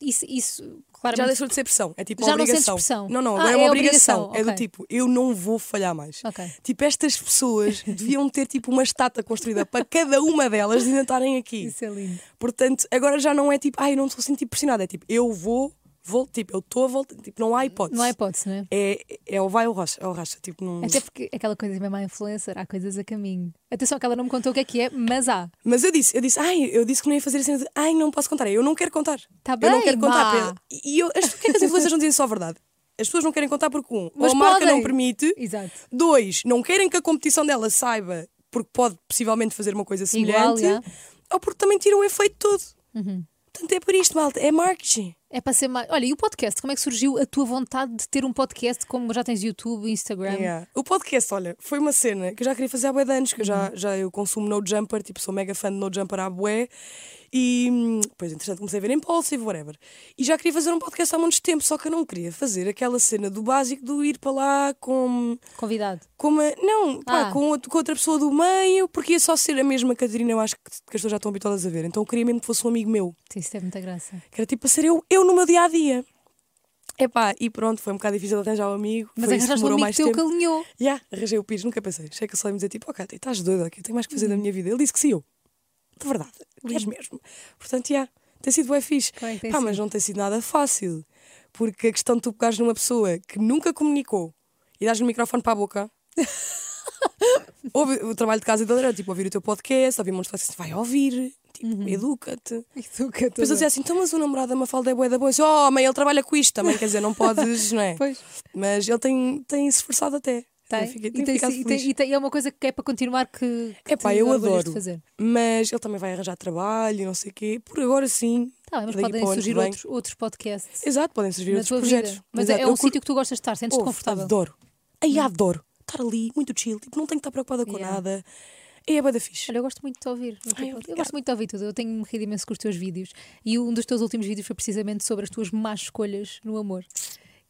isso, isso Já claramente. deixou de ser pressão. É tipo Já uma não sentes obrigação. pressão? Não, não, Ah, agora é é uma obrigação. obrigação, É do ok. tipo, eu não vou falhar mais. Ok. Tipo, estas pessoas deviam ter tipo uma estátua construída para cada uma delas de ainda estarem aqui. Isso é lindo. Portanto, agora já não é tipo, ai, eu não estou a sentir pressionada. É tipo, eu vou, vou, tipo, eu estou a voltar. Tipo, não há hipótese. Não há hipótese, não é? É, é o vai ou racha. É o racha. Tipo, não... Até porque aquela coisa mesmo à influencer, há coisas a caminho. Atenção que ela não me contou o que é que é, mas há. Mas eu disse, eu disse, ai, eu disse que não ia fazer a cena de, ai, não posso contar. Eu não quero contar. Tá eu não bem, quero contar. má. para- E eu, as, é que as influências não dizem só a verdade? As pessoas não querem contar porque, um, Mas ou a marca podem. não permite. Exato. Dois, não querem que a competição dela saiba porque pode possivelmente fazer uma coisa Igual, semelhante. Uhum. Ou porque também tira o efeito todo. Portanto, é por isto, malta. É marketing. É para ser mais. Olha, e o podcast? Como é que surgiu a tua vontade de ter um podcast como já tens YouTube, Instagram? Yeah. O podcast, olha, foi uma cena que eu já queria fazer há bué de anos, que eu Uhum. já, já eu consumo No Jumper, tipo, sou mega fã de No Jumper há bué. E hum, depois, entretanto, comecei a ver Impulsive, whatever. E já queria fazer um podcast há muito tempo, só que eu não queria fazer aquela cena do básico do ir para lá com. Convidado. com uma, não, pá, Ah. com, outro- com outra pessoa do meio, porque ia só ser a mesma Catarina, eu acho que, que as pessoas já estão habituadas a ver. Então eu queria mesmo que fosse um amigo meu. Sim, Isso teve muita graça. Que era tipo a ser eu, eu no meu dia a dia. Epá, e pronto, foi um bocado difícil de arranjar um amigo. Mas arranjaste um demorou amigo mais teu tempo. que alinhou. Já, arranjei o Pires, nunca pensei. Que ele só ia me dizer tipo, ok, estás doida aqui, tenho mais que fazer Uhum. da minha vida. Ele disse que sim, eu. De verdade, queres mesmo. Portanto, já, tem sido bem fixe. Tem Pá, mas sido? não tem sido nada fácil. Porque a questão de tu pegares numa pessoa que nunca comunicou e dás o microfone para a boca. Ouve, o trabalho de casa dele era tipo ouvir o teu podcast, ouvir um monte de podcasts, vai ouvir, tipo, Uhum. educa-te. Eu Depois eu dizia assim, então mas o namorado da Mafalda é bué da boa. Oh, mãe, ele trabalha com isto também, quer dizer, não podes, não é? Pois. Mas ele tem, tem se esforçado até. Tem. Fiquei- E, tem- e tem- e tem- e é uma coisa que é para continuar que, que Epá, te eu adoro. fazer. Mas ele também vai arranjar trabalho e não sei o quê. Por agora sim. Tá mas podem surgir outros, outros podcasts Exato, podem servir na outros projetos. vida. Mas Exato, é um curto- sítio que tu gostas de estar, sentes-te confortável. Adoro. Aí adoro. Estar ali, muito chill. Tipo, não tenho que estar preocupada com Yeah. nada. E é bué da fixe. Olha, eu gosto muito de te ouvir. Ai, eu gosto muito de ouvir tudo. Eu tenho-me rido imenso com os teus vídeos. E um dos teus últimos vídeos foi precisamente sobre as tuas más escolhas no amor.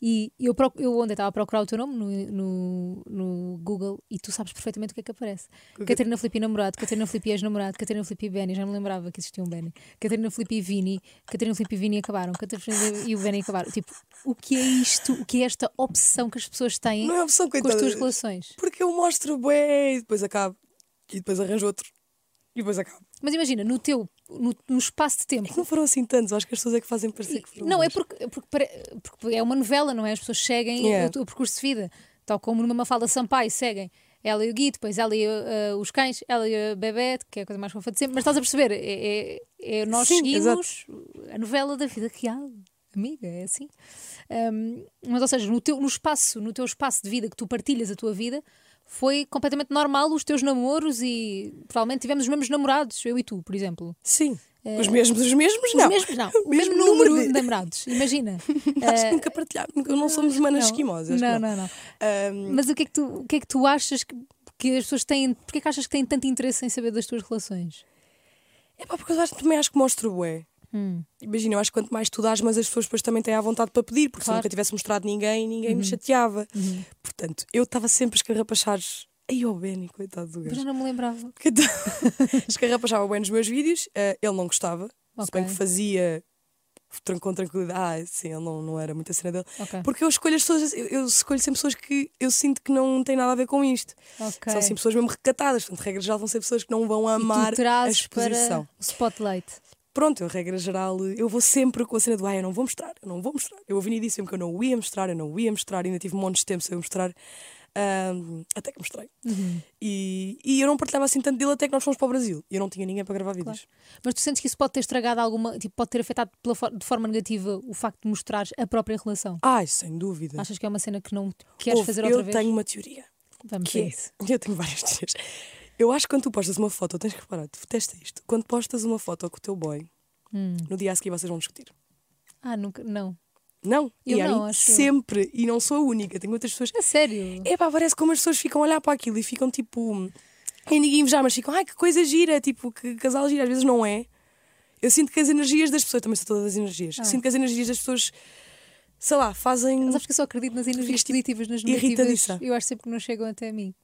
E eu, eu ontem estava a procurar o teu nome no, no, no Google e tu sabes perfeitamente o que é que aparece. Catarina Filipe namorado, Catarina Filipe ex-namorado, Catarina Filipe e Benny, já me lembrava que existia um Benny. Catarina Filipe e Vini, Catarina Filipe e Vini acabaram, Catarina e o Benny acabaram. Tipo, o que é isto? O que é esta obsessão que as pessoas têm Não é opção, com as tuas relações? Porque eu mostro bué e depois acabo. E depois arranjo outro. E depois acabo. Mas imagina, no teu no, no espaço de tempo É não foram assim tantos. Acho que as pessoas é que fazem parecer que foram Não, é mais. porque, porque, pare- porque é uma novela, não é? As pessoas seguem Yeah. o, o percurso de vida. Tal como numa Mafalda Sampaio seguem ela e o Gui, depois ela e uh, os cães, ela e a Bebete, que é a coisa mais fofa de sempre. Mas estás a perceber? É, é- é nós Sim, seguimos a novela da vida real. Amiga, é assim. Um, mas, ou seja, no, teu, no espaço, no teu espaço de vida que tu partilhas a tua vida, foi completamente normal os teus namoros e provavelmente tivemos os mesmos namorados, eu e tu, por exemplo. Sim. Os mesmos, os mesmos, Os não. mesmos, não. O mesmo mesmo número número de namorados. Imagina. Acho que nunca partilhamos. Não somos humanas Não. esquimosas. Não, não, não. Ahm, Mas o que é que tu, o que é que tu achas que, que as pessoas têm. Porquê é que achas que têm tanto interesse em saber das tuas relações? É pá, porque eu acho, também acho que mostro bué. Hum. Imagina, eu acho que quanto mais tu dás, mas as pessoas depois também têm à vontade para pedir, porque se eu Claro. nunca tivesse mostrado ninguém, ninguém me chateava. Portanto, eu estava sempre a escarrapachar. Ai, o Benny, coitado do Mas gajo. eu não me lembrava. Escarrapachava bem nos meus vídeos, eh, ele não gostava, se bem que fazia com tranquilidade. Ah, sim, ele não, não era muito a cena dele. Ok. Porque eu escolho as pessoas, eu, eu escolho sempre pessoas que eu sinto que não têm nada a ver com isto. Ok. São sempre pessoas mesmo recatadas, portanto, regra geral vão ser pessoas que não vão e amar tu a exposição. para o spotlight. Pronto, eu, regra geral, eu vou sempre com a cena do ai, eu não vou mostrar, eu não vou mostrar. Eu a Vini disse-me que eu não o ia mostrar, eu não o ia mostrar, ainda tive montes de tempo sem eu mostrar. ahm, até que mostrei. E, e eu não partilhava assim tanto dele até que nós fomos para o Brasil. E eu não tinha ninguém para gravar vídeos. Mas tu sentes que isso pode ter estragado alguma, tipo, pode ter afetado for- de forma negativa o facto de mostrares a própria relação? Ai, sem dúvida. Achas que é uma cena que não queres Ouve, fazer outra eu vez? tenho uma teoria. Vamos Que a é, isso. eu tenho várias teorias. Eu acho que quando tu postas uma foto, tens que reparar, tu testa isto. Quando postas uma foto com o teu boy, Hum. no dia a seguir vocês vão discutir. Ah, nunca, não. Não, Eu e aí, não, acho sempre, e não sou a única, tenho outras pessoas. A sério? É pá, parece como as pessoas ficam a olhar para aquilo e ficam tipo. E ninguém invejar, mas ficam, ai que coisa gira, tipo, que casal gira, às vezes não é. Eu sinto que as energias das pessoas, também sou todas as energias, Ah. sinto que as energias das pessoas, sei lá, fazem. Sabes que eu só acredito nas energias tipo, positivas, nas negativas. Eu acho sempre que não chegam até mim.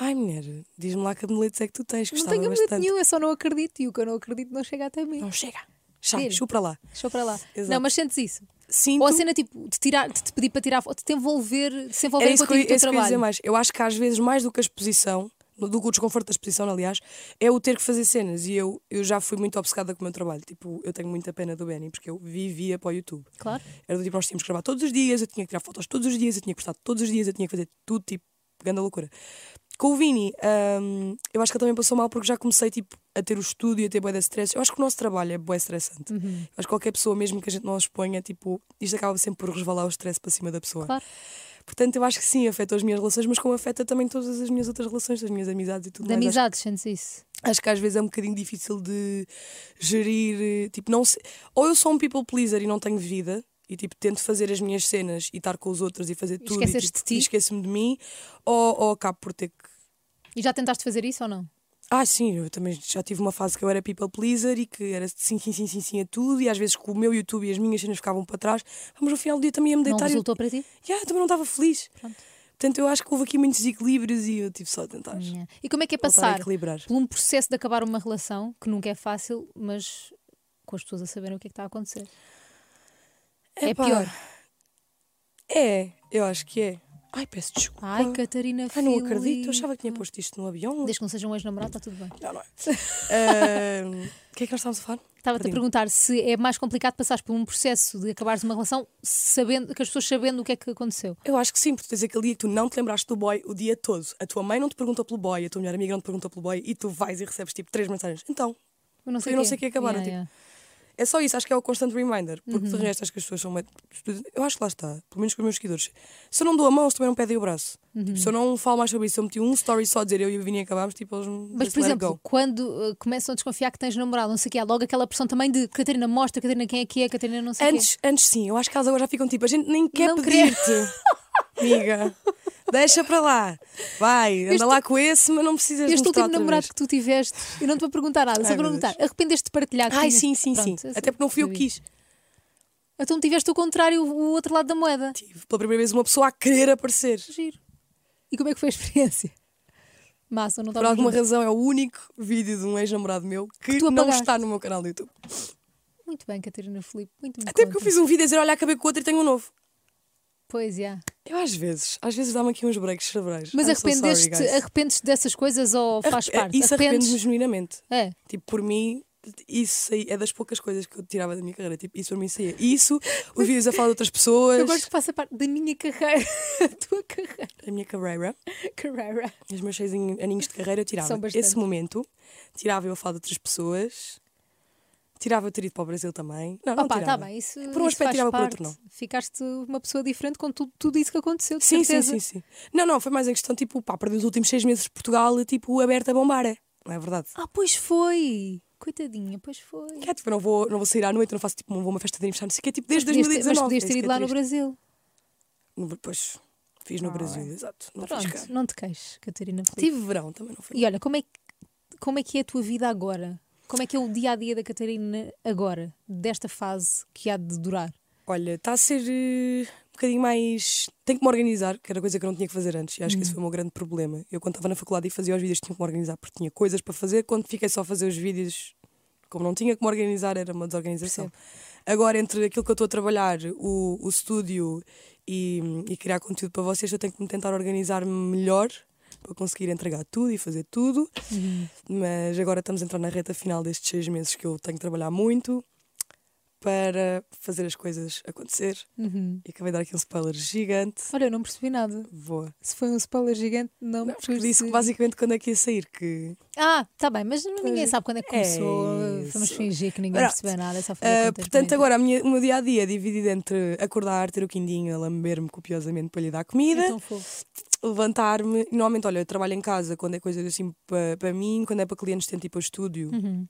Ai mulher, diz-me lá que abeletes é que tu tens, Não tenho bastante. medo nenhum, eu só não acredito. E o que eu não acredito não chega até mim. Não chega. Sério? chupa para lá. Deixa para lá. Exato. Não, mas sentes isso. Sinto. Ou a cena tipo de, tirar, de te pedir para tirar foto, de te envolver, de se envolver Era isso que eu, teu isso que eu trabalho. mais. Eu acho que às vezes, mais do que a exposição, do que o desconforto da exposição, aliás, é o ter que fazer cenas. E eu, eu já fui muito obcecada com o meu trabalho. Tipo, eu tenho muita pena do Benny, porque eu vivia para o YouTube. Claro. Era do tipo, nós tínhamos que gravar todos os dias, eu tinha que tirar fotos todos os dias, eu tinha que postar todos os dias, eu tinha que fazer tudo, tipo, grande loucura. Com o Vini, hum, eu acho que ele também passou mal porque já comecei tipo, a ter o estúdio, a ter bué de stress. Eu acho que o nosso trabalho é bué estressante. Uhum. Eu acho que qualquer pessoa, mesmo que a gente não exponha, tipo, isto acaba sempre por resvalar o stress para cima da pessoa. Claro. Portanto, eu acho que sim, afeta as minhas relações, mas como afeta também todas as minhas outras relações, as minhas amizades e tudo De mais. Acho- amizades, sentes isso. Acho, que às vezes é um bocadinho difícil de gerir, eh, tipo, não sei. Ou eu sou um people pleaser e não tenho vida. E tipo, tento fazer as minhas cenas e estar com os outros e fazer tudo. esqueces e, tipo, de ti? e esqueço-me de mim. Ou, ou acabo por ter que E já tentaste fazer isso ou não? Ah, sim, eu também já tive uma fase que eu era people pleaser e que era sim, sim, sim, sim, sim a tudo, e às vezes com o meu YouTube e as minhas cenas ficavam para trás, mas no final do dia também ia me Não deitar. eu- resultou para ti? Yeah, eu também não estava feliz. Pronto. Portanto, eu acho que houve aqui muitos desequilíbrios e eu tive só a tentar Yeah. E como é que é passar por um processo de acabar uma relação que nunca é fácil, mas com as pessoas a saberem o que é que está a acontecer? É Epá, pior. É, eu acho que é. Ai, peço desculpa. Ai, Catarina Ai, não Fili. acredito, eu achava que tinha posto isto no avião. Desde que não seja um ex-namorado, está tudo bem. Não, não é. O que é que nós estávamos a falar? Estava-te a perguntar se é mais complicado passares por um processo de acabares uma relação sabendo que as pessoas sabendo o que é que aconteceu. Eu acho que sim, porque tens aquele dia que tu não te lembraste do boy o dia todo. A tua mãe não te perguntou pelo boy, a tua melhor amiga não te perguntou pelo boy e tu vais e recebes tipo três mensagens. Então, Eu não sei Eu não sei o que é acabar, Yeah, tipo, yeah. É só isso, acho que é o constante reminder. Porque Uhum. de resto acho que as pessoas são. Eu acho que lá está, pelo menos com os meus seguidores. Se eu não dou a mão, eles também não pedem o braço. Uhum. Tipo, se eu não falo mais sobre isso, se eu meti um story só a dizer eu e o Vini acabámos, tipo, eles me Mas, por exemplo, go. quando uh, começam a desconfiar que tens namorado, não sei o que, há logo aquela pressão também de Catarina mostra, Catarina quem é que é, Catarina não sei o quê. Antes, antes sim, eu acho que elas agora já ficam tipo, a gente nem quer pedir-te. Amiga, deixa para lá. Vai, anda Este- lá com esse, mas não precisas Este mostrar último namorado vez. que tu tiveste, eu não te vou perguntar nada, só Ai, perguntar, arrependes-te de partilhar? que Ai, sim, sim, sim. Pronto, eu Até porque não fui eu que quis. Então tiveste o contrário, o outro lado da moeda. Tive pela primeira vez uma pessoa a querer aparecer. Giro. E como é que foi a experiência? Massa, não Por alguma razão é o único vídeo de um ex-namorado meu que, tu não está no meu canal do YouTube. Muito bem, Catarina Filipe, muito me Até porque eu fiz um vídeo a dizer, olha, acabei com outro e tenho um novo. Pois, já. Eu às vezes, às vezes dá-me aqui uns breaks cerebrais. Mas I'm so sorry, arrependeste, guys. arrependes dessas coisas ou faz Arre- parte? Isso arrependo-me genuinamente. É. Tipo, por mim, isso aí é das poucas coisas que eu tirava da minha carreira. Tipo, isso para mim saía. Isso, os vídeos a falar de outras pessoas, Eu gosto que faça parte da minha carreira, a tua carreira. a minha carreira, carreira. os meus seis aninhos de carreira, eu tirava esse momento, tirava eu a falar de outras pessoas, tirava ter ido para o Brasil também. Não, não Opa, tirava. tá bem, isso, Por um isso aspecto tirava, por parte. outro não. Ficaste uma pessoa diferente com tudo, tudo isso que aconteceu, de Sim, sim, certeza. sim, sim. Não, não, foi mais em questão, tipo, pá, perdi os últimos seis meses de Portugal, tipo, aberta a bombar, é? Não é verdade? Ah, pois foi. Coitadinha, pois foi. Que é, tipo, não vou, não vou sair à noite, não faço tipo, não vou a uma festa de aniversário, não sei o que, tipo, desde Podias ter- 2019. Mas podias é ter isso ido é lá no. Brasil. No- Pois, fiz no Ah, Brasil, bem. exato. Não fiz cá. Pronto, não te queixes, Catarina. Tive verão, também não foi. E olha, como é, como é que é a tua vida agora? Como é que é o dia a dia da Catarina agora, desta fase que há de durar? Olha, está a ser eh, um bocadinho mais. Tenho que me organizar, que era coisa que eu não tinha que fazer antes, e acho que esse foi o meu grande problema. Eu, quando estava na faculdade e fazia os vídeos, tinha que me organizar, porque tinha coisas para fazer. Quando fiquei só a fazer os vídeos, como não tinha que me organizar, era uma desorganização. Agora, entre aquilo que eu estou a trabalhar, o, o estúdio e, e criar conteúdo para vocês, eu tenho que me tentar organizar melhor para conseguir entregar tudo e fazer tudo. Uhum. Mas agora estamos a entrar na reta final destes seis meses que eu tenho que trabalhar muito para fazer as coisas acontecer. Uhum. E acabei de dar aqui um spoiler gigante. Olha, eu não percebi nada. Voa. Se foi um spoiler gigante, não, Não, percebi. disse que basicamente quando é que ia sair, que Ah, tá bem, mas ninguém sabe quando é que é começou. isso. Vamos fingir que ninguém percebeu nada. é Só Ah, portanto, agora a minha- o meu dia a dia é dividido entre acordar, ter o quindinho, a lamber-me copiosamente para lhe dar comida, fofo. levantar-me. Normalmente, olha, eu trabalho em casa quando é coisa assim para, para mim, quando é para clientes, tento ir para o estúdio, Uhum.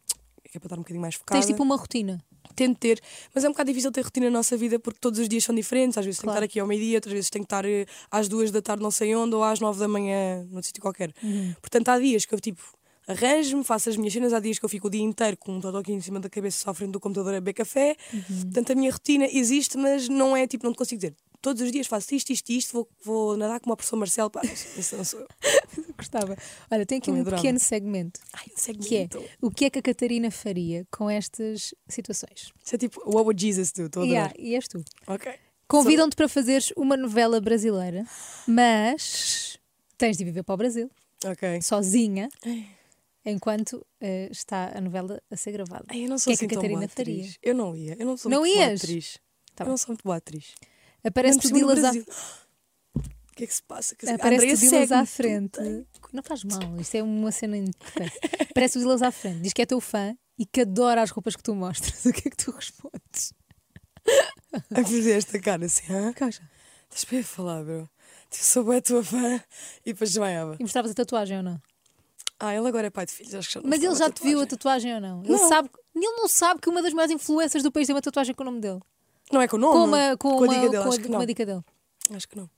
é para estar um bocadinho mais focada. Tens tipo uma rotina. Tento ter, mas é um bocado difícil ter rotina na nossa vida porque todos os dias são diferentes. Às vezes tenho que Claro. estar aqui ao meio-dia, outras vezes tenho que estar eh, às duas da tarde, não sei onde, ou às nove da manhã, num sítio qualquer. Uhum. Portanto, há dias que eu tipo arranjo-me, faço as minhas cenas, há dias que eu fico o dia inteiro com um totoquinho em cima da cabeça só à frente do computador a beber café. Uhum. Portanto, a minha rotina existe, mas não é tipo, não te consigo dizer. Todos os dias faço isto, isto, isto, vou, vou nadar com uma professor Marcelo. Pá, isso, isso não sou eu. Gostava. Olha, tem aqui um drama. pequeno segmento Ai, um segmento. que é o que é que a Catarina faria com estas situações? Isso é tipo, what would Jesus do? Estou a. Yeah, e és tu. Ok. Convidam-te para fazeres uma novela brasileira, mas tens de viver para o Brasil, Ok. sozinha, enquanto eh, está a novela a ser gravada. Ai, eu não O sou que é que assim a boa Catarina faria? Eu não ia. Eu não sou Não muito boa ias? atriz. Tá eu bem. não sou muito boa atriz. Aparece-te Dilas à. O que é que se passa? Que- aparece Andreia Dilas à frente. Não faz mal, isto é uma cena perfeita. Aparece o Dilas à frente, diz que é teu fã e que adora as roupas que tu mostras. O que é que tu respondes? A fazer esta cara assim, hã? Caixa. Estás bem a falar, bro? Tipo, sou a tua fã e depois desmaiava. E mostravas a tatuagem ou não? Ah, ele agora é pai de filhos, acho que já não Mas ele já te viu a tatuagem. ou não? Ele, Não. sabe, ele não sabe que uma das maiores influências do país tem uma tatuagem com o nome dele. Não é com o nome? Com, uma, com, com a uma, dica dele, com a- acho que com não. a dica dele. Acho que não.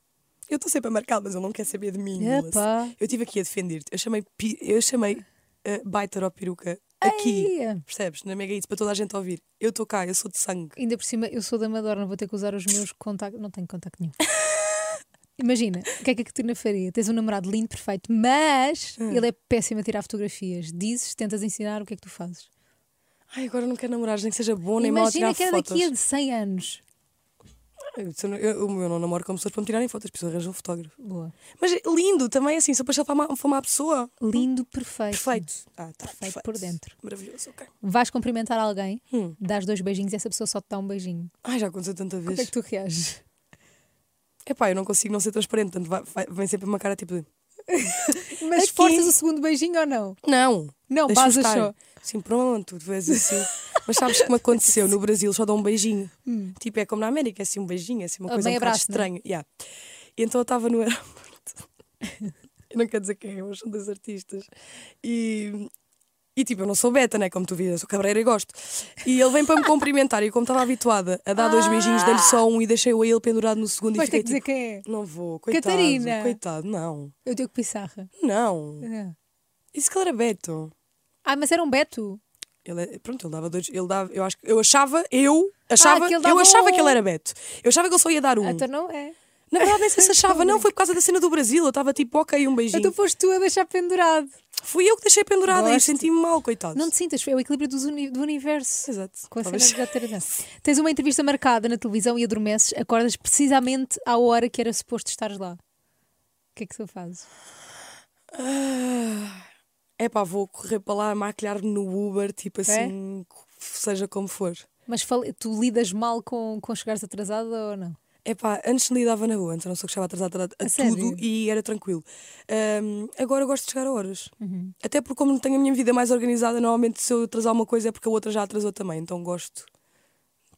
Eu estou sempre a marcar, mas ele não quer saber de mim. Eu estive aqui a defender-te. Eu chamei, pi- eu chamei uh, baita ou peruca aqui. Ai, Percebes? Na Mega Hits, para toda a gente ouvir. Eu estou cá, eu sou de sangue. Ainda por cima, eu sou da Madonna, vou ter que usar os meus contactos. Não tenho contacto nenhum. Imagina, o que é que a Catarina faria? Tens um namorado lindo, perfeito, mas Hum. ele é péssimo a tirar fotografias. Dizes, tentas ensinar, o que é que tu fazes? Ai, agora não quero namorar, nem que seja bom, nem mal a Imagina tirar que é fotos. daqui a 100 anos. Eu, eu não- eu, não namoro com pessoas para me tirarem fotos, as pessoas arranjam um fotógrafo. Boa. Mas lindo também, assim, só para ele para uma, para uma pessoa. Lindo, perfeito. Perfeito. Ah, tá, Perfeito perfeito. por dentro. Maravilhoso, ok. Vais cumprimentar alguém, Hum. dás dois beijinhos e essa pessoa só te dá um beijinho. Ai, já aconteceu tanta Como é vez. que tu reages? Epá, eu não consigo não ser transparente, portanto vai- vai- vem sempre uma cara tipo de. Mas Aqui. forças o segundo beijinho ou não? Não! Não, estar. só. Sim, pronto, tu és assim. Mas sabes como aconteceu no Brasil, só dá um beijinho. Tipo, é como na América, é assim um beijinho, é assim uma Ah, coisa um abraço, é? estranha. Yeah. E então eu estava no aeroporto. eu não quero dizer quem é, mas são dois artistas. E, e tipo, eu não sou beta, né? Como tu vias, eu sou cabreira e gosto. E ele vem para me cumprimentar e como estava habituada a dar dois beijinhos, dei-lhe só um e deixei-o a ele pendurado no segundo Vais e fiquei que dizer tipo, quem é. não vou, coitado. Catarina. Coitado, não. Eu digo Pissarra. Não. É. Isso que ele era Beto. Ah, mas era um Beto. Ele, é- pronto, ele dava dois. Ele dava, eu, acho, eu achava, eu achava, Ah, que ele eu achava um. que ele era Beto. Eu achava que ele só ia dar um. Então não é. Na verdade, nem se achava, não, foi por causa da cena do Brasil. Eu estava tipo, ok, um beijinho. Então foste tu a deixar pendurado. Fui eu que deixei pendurada e Gosto. senti-me mal, coitado. Não te sintas, é o equilíbrio dos uni- do universo. Exato. Com a cena Talvez. de. Tens uma entrevista marcada na televisão e adormeces, acordas precisamente à hora que era suposto estares lá. O que é que tu fazes? É pá, vou correr para lá, maquilhar-me no Uber, tipo assim, seja como for. Mas tu lidas mal com, com chegares atrasada ou não? É pá, antes lidava na boa, antes não sou que estava atrasada a, A tudo e era tranquilo. Ahm, agora gosto de chegar a horas. Uhum. Até porque, como tenho a minha vida mais organizada, normalmente se eu atrasar uma coisa é porque a outra já atrasou também. Então gosto de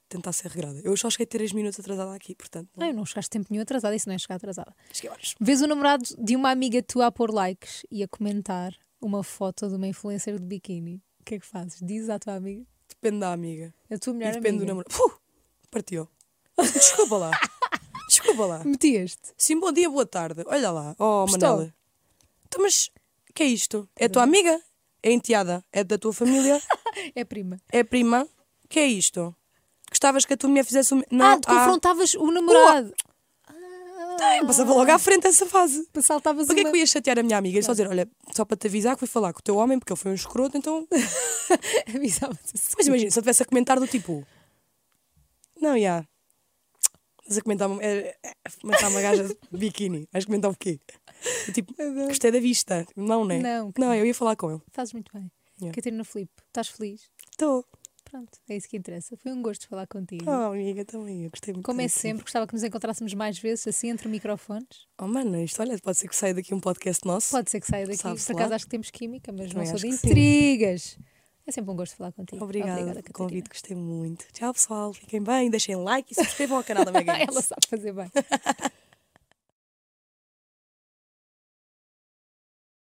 tentar ser regrada. Eu só cheguei 3 minutos atrasada aqui, portanto. Não, eu não chegaste tempo nenhum atrasada, isso não é chegar atrasada. Cheguei horas. Vês o namorado de uma amiga tua a pôr likes e a comentar uma foto de uma influencer de biquíni. O que é que fazes? Dizes à tua amiga? Depende da amiga. A tua E melhor depende do amiga. namorado. Puh, partiu. Desculpa lá. Desculpa lá. Metias-te. Sim, bom dia, boa tarde. Olha lá. Oh, Estou. Manela. Então, mas o que é isto? É tua amiga? É enteada? É da tua família? É prima. É prima? Que é isto? Gostavas que a tua mulher fizesse o? Não, ah, te confrontavas o namorado. Ah, eu passava logo à frente essa fase. Saltavas Para que é que eu ia chatear a minha amiga? E só dizer, olha, só para te avisar que fui falar com o teu homem porque ele foi um escroto, então. Avisavas assim. Mas imagina, se eu tivesse a comentar do tipo. Não, já. Estás a comentar, uma- é, é, comentar uma gaja de biquíni. Vais comentar o quê? Eu, tipo, gostei da vista. Não, né? Não, Não, eu ia falar com ele. Fazes muito bem. Yeah. Catarina Filipe, estás feliz? Estou. Pronto, é isso que interessa. Foi um gosto falar contigo. Oh, amiga, também. Eu gostei muito Como é sempre, gostava que nos encontrássemos mais vezes, assim, entre microfones. Oh, mano, isto, olha, pode ser que saia daqui um podcast nosso. Pode ser que saia daqui. Por acaso acho que temos química, mas Também não sou de que sim. É sempre um gosto falar contigo. Obrigada, Obrigada convite, gostei muito. Tchau, pessoal. Fiquem bem, deixem like e subscrevam ao canal da Mega Ela sabe fazer bem.